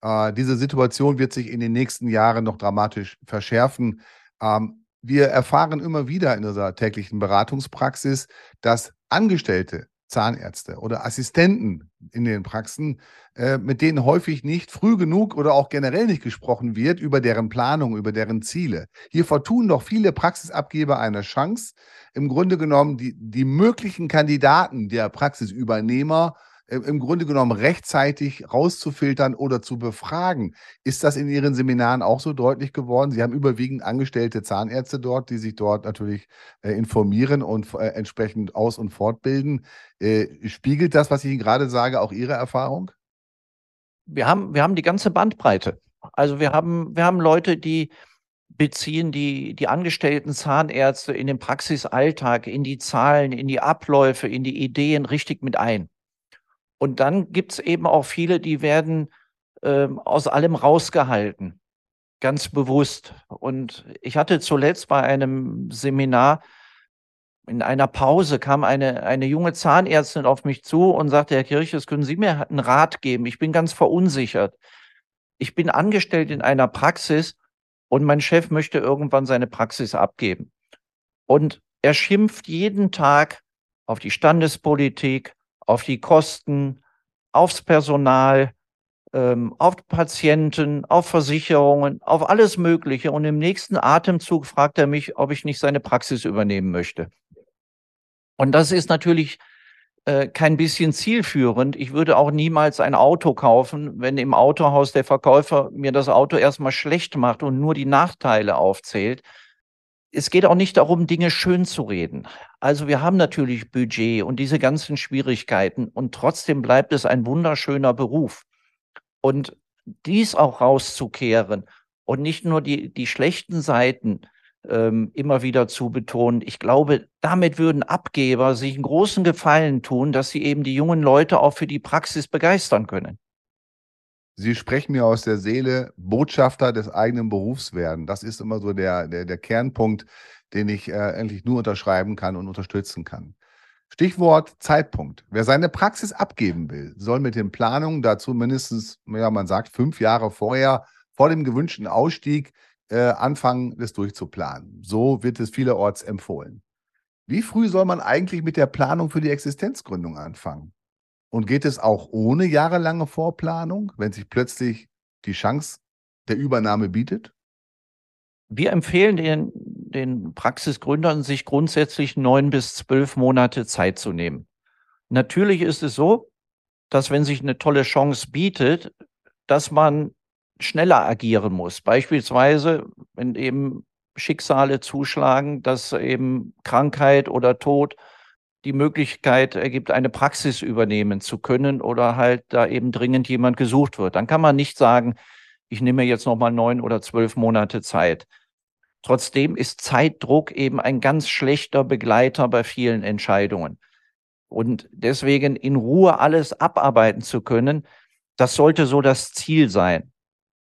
Äh, diese Situation wird sich in den nächsten Jahren noch dramatisch verschärfen. Ähm, wir erfahren immer wieder in unserer täglichen Beratungspraxis, dass Angestellte Zahnärzte oder Assistenten in den Praxen, äh, mit denen häufig nicht früh genug oder auch generell nicht gesprochen wird über deren Planung, über deren Ziele. Hier vertun doch viele Praxisabgeber eine Chance, im Grunde genommen die, die möglichen Kandidaten der Praxisübernehmer im Grunde genommen rechtzeitig rauszufiltern oder zu befragen. Ist das in Ihren Seminaren auch so deutlich geworden? Sie haben überwiegend angestellte Zahnärzte dort, die sich dort natürlich äh, informieren und äh, entsprechend aus- und fortbilden. Äh, spiegelt das, was ich Ihnen gerade sage, auch Ihre Erfahrung? Wir haben, wir haben die ganze Bandbreite. Also wir haben, wir haben Leute, die beziehen die, die angestellten Zahnärzte in den Praxisalltag, in die Zahlen, in die Abläufe, in die Ideen richtig mit ein. Und dann gibt es eben auch viele, die werden ähm, aus allem rausgehalten, ganz bewusst. Und ich hatte zuletzt bei einem Seminar in einer Pause kam eine, eine junge Zahnärztin auf mich zu und sagte, Herr Kirches, können Sie mir einen Rat geben? Ich bin ganz verunsichert. Ich bin angestellt in einer Praxis und mein Chef möchte irgendwann seine Praxis abgeben. Und er schimpft jeden Tag auf die Standespolitik, auf die Kosten, aufs Personal, ähm, auf Patienten, auf Versicherungen, auf alles Mögliche. Und im nächsten Atemzug fragt er mich, ob ich nicht seine Praxis übernehmen möchte. Und das ist natürlich äh, kein bisschen zielführend. Ich würde auch niemals ein Auto kaufen, wenn im Autohaus der Verkäufer mir das Auto erstmal schlecht macht und nur die Nachteile aufzählt es geht auch nicht darum, Dinge schön zu reden. Also wir haben natürlich Budget und diese ganzen Schwierigkeiten und trotzdem bleibt es ein wunderschöner Beruf. Und dies auch rauszukehren und nicht nur die, die schlechten Seiten ähm, immer wieder zu betonen. Ich glaube, damit würden Abgeber sich einen großen Gefallen tun, dass sie eben die jungen Leute auch für die Praxis begeistern können. Sie sprechen mir aus der Seele, Botschafter des eigenen Berufs werden. Das ist immer so der, der, der Kernpunkt, den ich äh, endlich nur unterschreiben kann und unterstützen kann. Stichwort Zeitpunkt. Wer seine Praxis abgeben will, soll mit den Planungen dazu mindestens, ja, man sagt, fünf Jahre vorher, vor dem gewünschten Ausstieg, äh, anfangen, das durchzuplanen. So wird es vielerorts empfohlen. Wie früh soll man eigentlich mit der Planung für die Existenzgründung anfangen? Und geht es auch ohne jahrelange Vorplanung, wenn sich plötzlich die Chance der Übernahme bietet? Wir empfehlen den, den Praxisgründern, sich grundsätzlich neun bis zwölf Monate Zeit zu nehmen. Natürlich ist es so, dass wenn sich eine tolle Chance bietet, dass man schneller agieren muss. Beispielsweise, wenn eben Schicksale zuschlagen, dass eben Krankheit oder Tod die Möglichkeit ergibt, eine Praxis übernehmen zu können oder halt da eben dringend jemand gesucht wird. Dann kann man nicht sagen, ich nehme jetzt nochmal neun oder zwölf Monate Zeit. Trotzdem ist Zeitdruck eben ein ganz schlechter Begleiter bei vielen Entscheidungen. Und deswegen in Ruhe alles abarbeiten zu können, das sollte so das Ziel sein.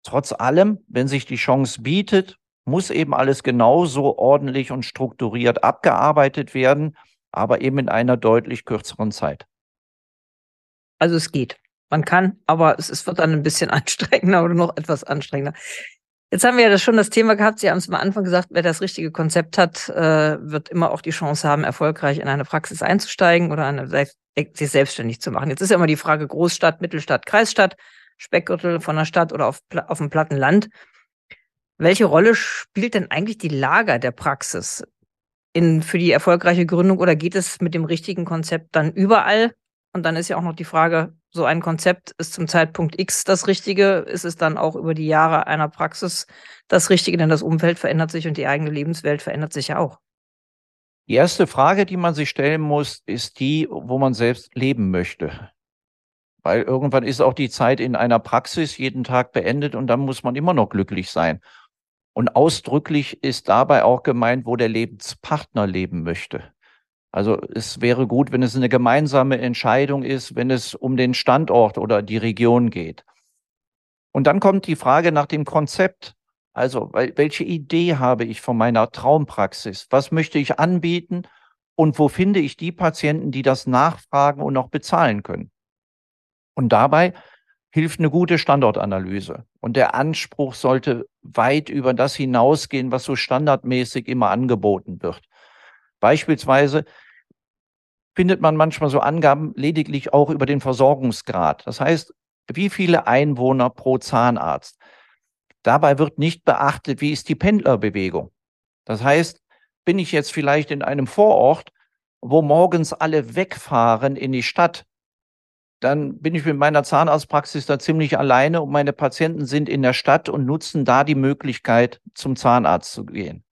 Trotz allem, wenn sich die Chance bietet, muss eben alles genauso ordentlich und strukturiert abgearbeitet werden aber eben in einer deutlich kürzeren Zeit. Also es geht. Man kann, aber es, es wird dann ein bisschen anstrengender oder noch etwas anstrengender. Jetzt haben wir ja das schon das Thema gehabt. Sie haben es am Anfang gesagt, wer das richtige Konzept hat, äh, wird immer auch die Chance haben, erfolgreich in eine Praxis einzusteigen oder eine, sich selbstständig zu machen. Jetzt ist ja immer die Frage Großstadt, Mittelstadt, Kreisstadt, Speckgürtel von der Stadt oder auf, auf dem platten Land. Welche Rolle spielt denn eigentlich die Lager der Praxis? In, für die erfolgreiche Gründung oder geht es mit dem richtigen Konzept dann überall? Und dann ist ja auch noch die Frage, so ein Konzept ist zum Zeitpunkt X das Richtige, ist es dann auch über die Jahre einer Praxis das Richtige, denn das Umfeld verändert sich und die eigene Lebenswelt verändert sich ja auch. Die erste Frage, die man sich stellen muss, ist die, wo man selbst leben möchte. Weil irgendwann ist auch die Zeit in einer Praxis jeden Tag beendet und dann muss man immer noch glücklich sein. Und ausdrücklich ist dabei auch gemeint, wo der Lebenspartner leben möchte. Also es wäre gut, wenn es eine gemeinsame Entscheidung ist, wenn es um den Standort oder die Region geht. Und dann kommt die Frage nach dem Konzept. Also welche Idee habe ich von meiner Traumpraxis? Was möchte ich anbieten? Und wo finde ich die Patienten, die das nachfragen und auch bezahlen können? Und dabei hilft eine gute Standortanalyse. Und der Anspruch sollte weit über das hinausgehen, was so standardmäßig immer angeboten wird. Beispielsweise findet man manchmal so Angaben lediglich auch über den Versorgungsgrad. Das heißt, wie viele Einwohner pro Zahnarzt. Dabei wird nicht beachtet, wie ist die Pendlerbewegung. Das heißt, bin ich jetzt vielleicht in einem Vorort, wo morgens alle wegfahren in die Stadt, dann bin ich mit meiner Zahnarztpraxis da ziemlich alleine und meine Patienten sind in der Stadt und nutzen da die Möglichkeit, zum Zahnarzt zu gehen.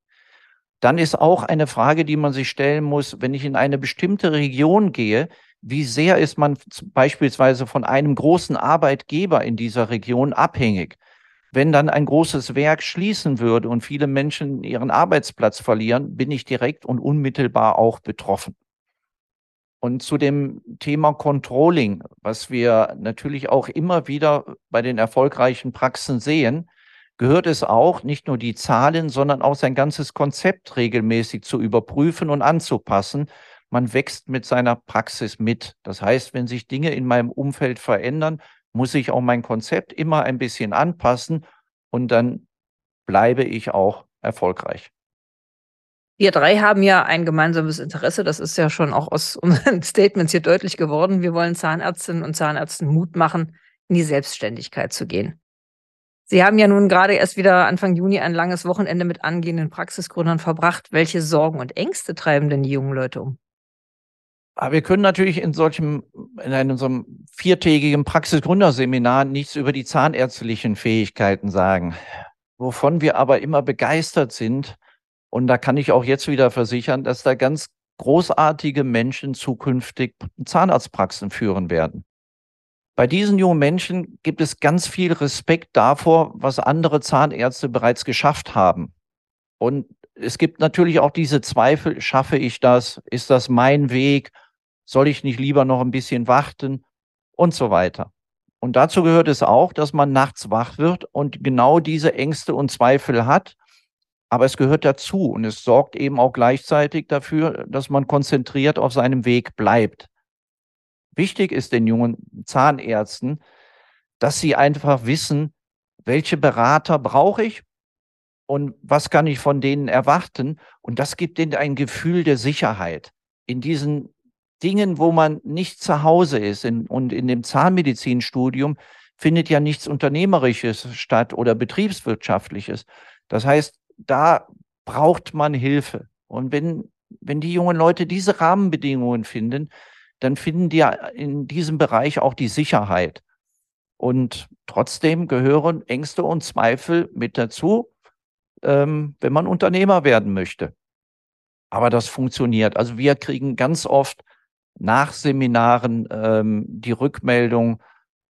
Dann ist auch eine Frage, die man sich stellen muss, wenn ich in eine bestimmte Region gehe, wie sehr ist man beispielsweise von einem großen Arbeitgeber in dieser Region abhängig? Wenn dann ein großes Werk schließen würde und viele Menschen ihren Arbeitsplatz verlieren, bin ich direkt und unmittelbar auch betroffen. Und zu dem Thema Controlling, was wir natürlich auch immer wieder bei den erfolgreichen Praxen sehen, gehört es auch, nicht nur die Zahlen, sondern auch sein ganzes Konzept regelmäßig zu überprüfen und anzupassen. Man wächst mit seiner Praxis mit. Das heißt, wenn sich Dinge in meinem Umfeld verändern, muss ich auch mein Konzept immer ein bisschen anpassen und dann bleibe ich auch erfolgreich. Wir drei haben ja ein gemeinsames Interesse. Das ist ja schon auch aus unseren Statements hier deutlich geworden. Wir wollen Zahnärztinnen und Zahnärzten Mut machen, in die Selbstständigkeit zu gehen. Sie haben ja nun gerade erst wieder Anfang Juni ein langes Wochenende mit angehenden Praxisgründern verbracht. Welche Sorgen und Ängste treiben denn die jungen Leute um? Aber wir können natürlich in solchem, in einem einem viertägigen Praxisgründerseminar nichts über die zahnärztlichen Fähigkeiten sagen. Wovon wir aber immer begeistert sind, und da kann ich auch jetzt wieder versichern, dass da ganz großartige Menschen zukünftig Zahnarztpraxen führen werden. Bei diesen jungen Menschen gibt es ganz viel Respekt davor, was andere Zahnärzte bereits geschafft haben. Und es gibt natürlich auch diese Zweifel, schaffe ich das? Ist das mein Weg? Soll ich nicht lieber noch ein bisschen warten? Und so weiter. Und dazu gehört es auch, dass man nachts wach wird und genau diese Ängste und Zweifel hat. Aber es gehört dazu und es sorgt eben auch gleichzeitig dafür, dass man konzentriert auf seinem Weg bleibt. Wichtig ist den jungen Zahnärzten, dass sie einfach wissen, welche Berater brauche ich und was kann ich von denen erwarten. Und das gibt ihnen ein Gefühl der Sicherheit. In diesen Dingen, wo man nicht zu Hause ist in, und in dem Zahnmedizinstudium findet ja nichts Unternehmerisches statt oder Betriebswirtschaftliches. Das heißt, da braucht man Hilfe. Und wenn, wenn die jungen Leute diese Rahmenbedingungen finden, dann finden die in diesem Bereich auch die Sicherheit. Und trotzdem gehören Ängste und Zweifel mit dazu, ähm, wenn man Unternehmer werden möchte. Aber das funktioniert. Also wir kriegen ganz oft nach Seminaren ähm, die Rückmeldung,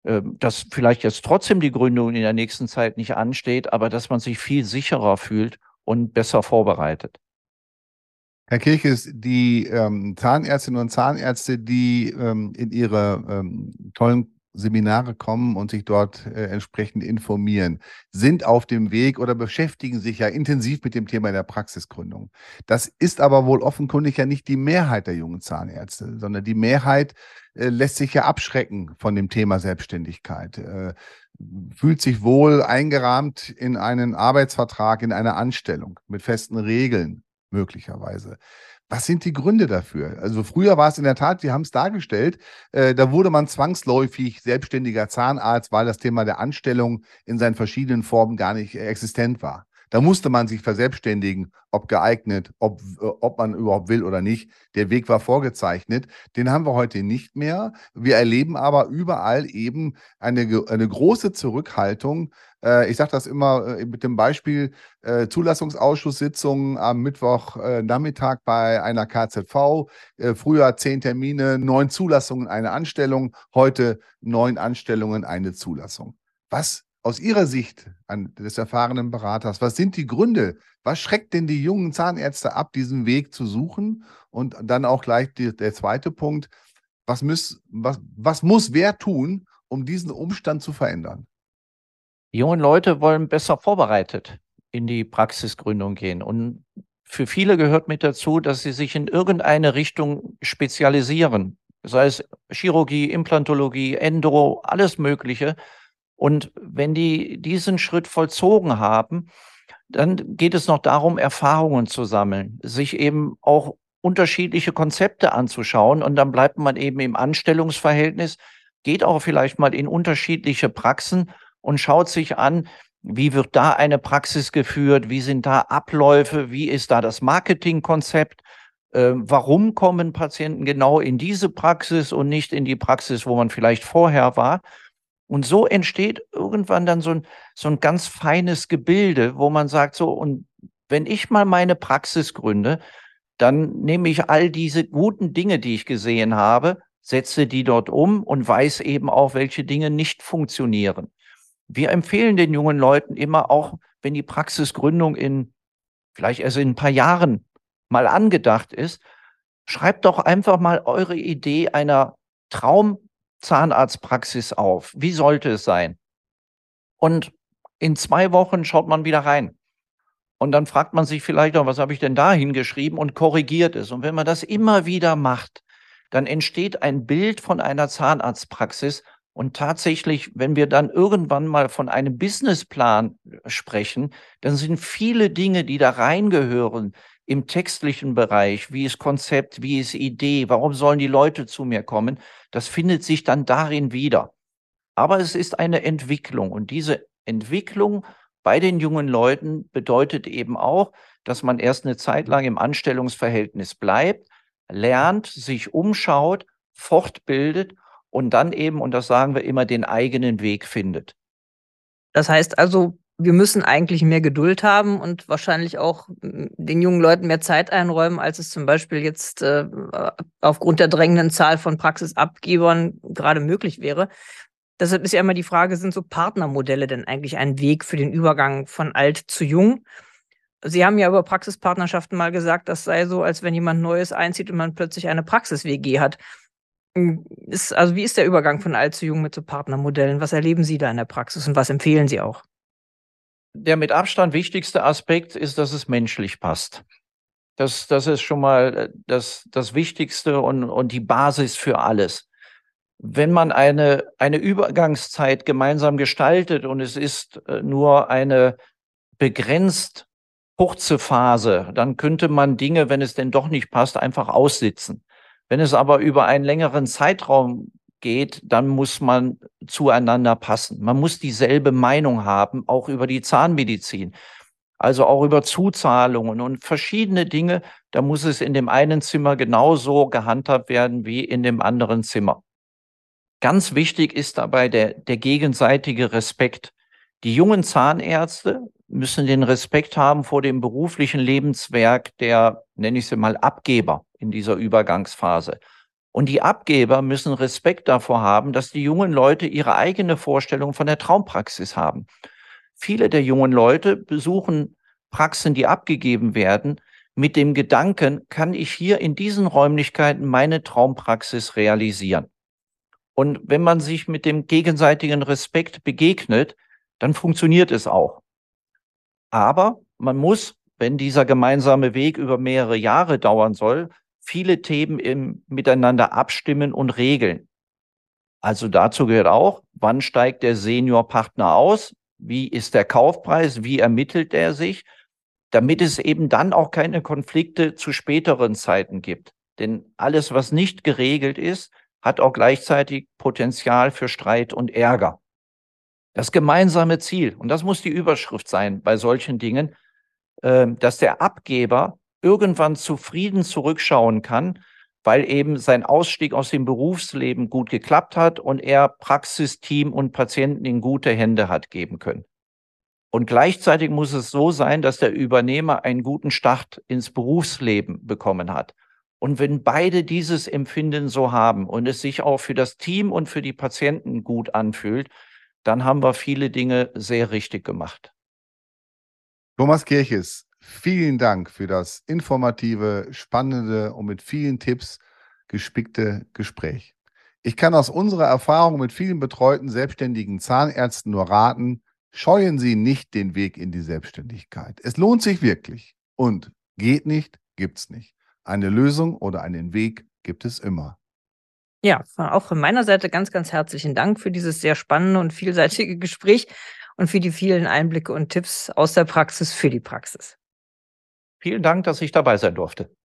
dass vielleicht jetzt trotzdem die Gründung in der nächsten Zeit nicht ansteht, aber dass man sich viel sicherer fühlt und besser vorbereitet. Herr Kirches, die ähm, Zahnärztinnen und Zahnärzte, die ähm, in ihre ähm, tollen Seminare kommen und sich dort äh, entsprechend informieren, sind auf dem Weg oder beschäftigen sich ja intensiv mit dem Thema der Praxisgründung. Das ist aber wohl offenkundig ja nicht die Mehrheit der jungen Zahnärzte, sondern die Mehrheit äh, lässt sich ja abschrecken von dem Thema Selbstständigkeit. Äh, fühlt sich wohl eingerahmt in einen Arbeitsvertrag, in eine Anstellung mit festen Regeln möglicherweise. Was sind die Gründe dafür? Also früher war es in der Tat, Sie haben es dargestellt, äh, da wurde man zwangsläufig selbstständiger Zahnarzt, weil das Thema der Anstellung in seinen verschiedenen Formen gar nicht existent war. Da musste man sich verselbstständigen, ob geeignet, ob, äh, ob man überhaupt will oder nicht. Der Weg war vorgezeichnet. Den haben wir heute nicht mehr. Wir erleben aber überall eben eine, eine große Zurückhaltung. Äh, ich sage das immer äh, mit dem Beispiel Zulassungsausschusssitzungen am Mittwochnachmittag bei einer KZV. Früher zehn Termine, neun Zulassungen, eine Anstellung. Heute neun Anstellungen, eine Zulassung. Was aus Ihrer Sicht des erfahrenen Beraters, was sind die Gründe? Was schreckt denn die jungen Zahnärzte ab, diesen Weg zu suchen? Und dann auch gleich die, der zweite Punkt, was, muss, was, was muss wer tun, um diesen Umstand zu verändern? Die jungen Leute wollen besser vorbereitet in die Praxisgründung gehen. Und für viele gehört mit dazu, dass sie sich in irgendeine Richtung spezialisieren. Sei es Chirurgie, Implantologie, Endo, alles Mögliche und wenn die diesen Schritt vollzogen haben, dann geht es noch darum, Erfahrungen zu sammeln, sich eben auch unterschiedliche Konzepte anzuschauen und dann bleibt man eben im Anstellungsverhältnis, geht auch vielleicht mal in unterschiedliche Praxen und schaut sich an, wie wird da eine Praxis geführt, wie sind da Abläufe, wie ist da das Marketingkonzept Äh, warum kommen Patienten genau in diese Praxis und nicht in die Praxis, wo man vielleicht vorher war? Und so entsteht irgendwann dann so ein, so ein ganz feines Gebilde, wo man sagt, so, und wenn ich mal meine Praxis gründe, dann nehme ich all diese guten Dinge, die ich gesehen habe, setze die dort um und weiß eben auch, welche Dinge nicht funktionieren. Wir empfehlen den jungen Leuten immer auch, wenn die Praxisgründung in vielleicht erst in ein paar Jahren mal angedacht ist, schreibt doch einfach mal eure Idee einer Traumzahnarztpraxis auf. Wie sollte es sein? Und in zwei Wochen schaut man wieder rein. Und dann fragt man sich vielleicht auch, was habe ich denn da hingeschrieben und korrigiert es. Und wenn man das immer wieder macht, dann entsteht ein Bild von einer Zahnarztpraxis. Und tatsächlich, wenn wir dann irgendwann mal von einem Businessplan sprechen, dann sind viele Dinge, die da reingehören, im textlichen Bereich, wie ist Konzept, wie ist Idee, warum sollen die Leute zu mir kommen, das findet sich dann darin wieder. Aber es ist eine Entwicklung und diese Entwicklung bei den jungen Leuten bedeutet eben auch, dass man erst eine Zeit lang im Anstellungsverhältnis bleibt, lernt, sich umschaut, fortbildet und dann eben, und das sagen wir immer, den eigenen Weg findet. Das heißt also, wir müssen eigentlich mehr Geduld haben und wahrscheinlich auch den jungen Leuten mehr Zeit einräumen, als es zum Beispiel jetzt äh, aufgrund der drängenden Zahl von Praxisabgebern gerade möglich wäre. Deshalb ist ja immer die Frage, sind so Partnermodelle denn eigentlich ein Weg für den Übergang von alt zu jung? Sie haben ja über Praxispartnerschaften mal gesagt, das sei so, als wenn jemand Neues einzieht und man plötzlich eine Praxis-WG hat. Hm, ist, also wie ist der Übergang von alt zu jung mit so Partnermodellen? Was erleben Sie da in der Praxis und was empfehlen Sie auch? Der mit Abstand wichtigste Aspekt ist, dass es menschlich passt. Das, das ist schon mal äh, das, das Wichtigste und, und die Basis für alles wenn man eine, eine Übergangszeit gemeinsam gestaltet und es ist äh, nur eine begrenzt kurze Phase, dann könnte man Dinge, wenn es denn doch nicht passt, einfach aussitzen. Wenn es aber über einen längeren Zeitraum geht, dann muss man zueinander passen. Man muss dieselbe Meinung haben, auch über die Zahnmedizin. Also auch über Zuzahlungen und verschiedene Dinge. Da muss es in dem einen Zimmer genauso gehandhabt werden wie in dem anderen Zimmer. Ganz wichtig ist dabei der, der gegenseitige Respekt. Die jungen Zahnärzte müssen den Respekt haben vor dem beruflichen Lebenswerk der, nenne ich sie mal, Abgeber in dieser Übergangsphase. Und die Abgeber müssen Respekt davor haben, dass die jungen Leute ihre eigene Vorstellung von der Traumpraxis haben. Viele der jungen Leute besuchen Praxen, die abgegeben werden, mit dem Gedanken, kann ich hier in diesen Räumlichkeiten meine Traumpraxis realisieren? Und wenn man sich mit dem gegenseitigen Respekt begegnet, dann funktioniert es auch. Aber man muss, wenn dieser gemeinsame Weg über mehrere Jahre dauern soll, viele Themen im Miteinander abstimmen und regeln. Also dazu gehört auch, wann steigt der Seniorpartner aus? Wie ist der Kaufpreis? Wie ermittelt er sich? Damit es eben dann auch keine Konflikte zu späteren Zeiten gibt. Denn alles, was nicht geregelt ist, hat auch gleichzeitig Potenzial für Streit und Ärger. Das gemeinsame Ziel, und das muss die Überschrift sein bei solchen Dingen, äh, dass der Abgeber irgendwann zufrieden zurückschauen kann, weil eben sein Ausstieg aus dem Berufsleben gut geklappt hat und er Praxis, Team und Patienten in gute Hände hat geben können. Und gleichzeitig muss es so sein, dass der Übernehmer einen guten Start ins Berufsleben bekommen hat. Und wenn beide dieses Empfinden so haben und es sich auch für das Team und für die Patienten gut anfühlt, dann haben wir viele Dinge sehr richtig gemacht. Thomas Kirches, vielen Dank für das informative, spannende und mit vielen Tipps gespickte Gespräch. Ich kann aus unserer Erfahrung mit vielen betreuten selbstständigen Zahnärzten nur raten, scheuen Sie nicht den Weg in die Selbstständigkeit. Es lohnt sich wirklich. Und geht nicht, gibt's nicht. Eine Lösung oder einen Weg gibt es immer. Ja, auch von meiner Seite ganz, ganz herzlichen Dank für dieses sehr spannende und vielseitige Gespräch und für die vielen Einblicke und Tipps aus der Praxis für die Praxis. Vielen Dank, dass ich dabei sein durfte.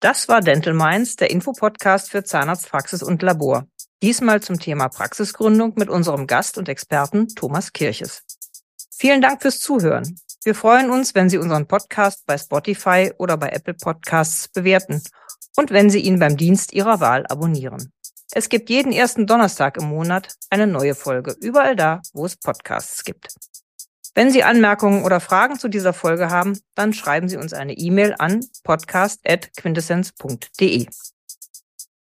Das war Dental Minds, der Infopodcast für Zahnarztpraxis und Labor. Diesmal zum Thema Praxisgründung mit unserem Gast und Experten Thomas Kirches. Vielen Dank fürs Zuhören. Wir freuen uns, wenn Sie unseren Podcast bei Spotify oder bei Apple Podcasts bewerten und wenn Sie ihn beim Dienst Ihrer Wahl abonnieren. Es gibt jeden ersten Donnerstag im Monat eine neue Folge, überall da, wo es Podcasts gibt. Wenn Sie Anmerkungen oder Fragen zu dieser Folge haben, dann schreiben Sie uns eine E-Mail an podcast.quintessenz.de.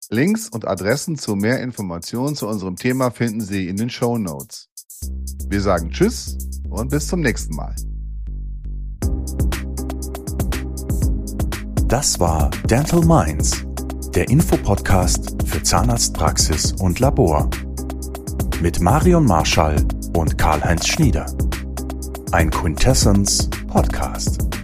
Links und Adressen zu mehr Informationen zu unserem Thema finden Sie in den Show Notes. Wir sagen Tschüss und bis zum nächsten Mal. Das war Dental Minds, der Infopodcast für Zahnarztpraxis und Labor. Mit Marion Marschall und Karl-Heinz Schnieder. Ein Quintessence Podcast.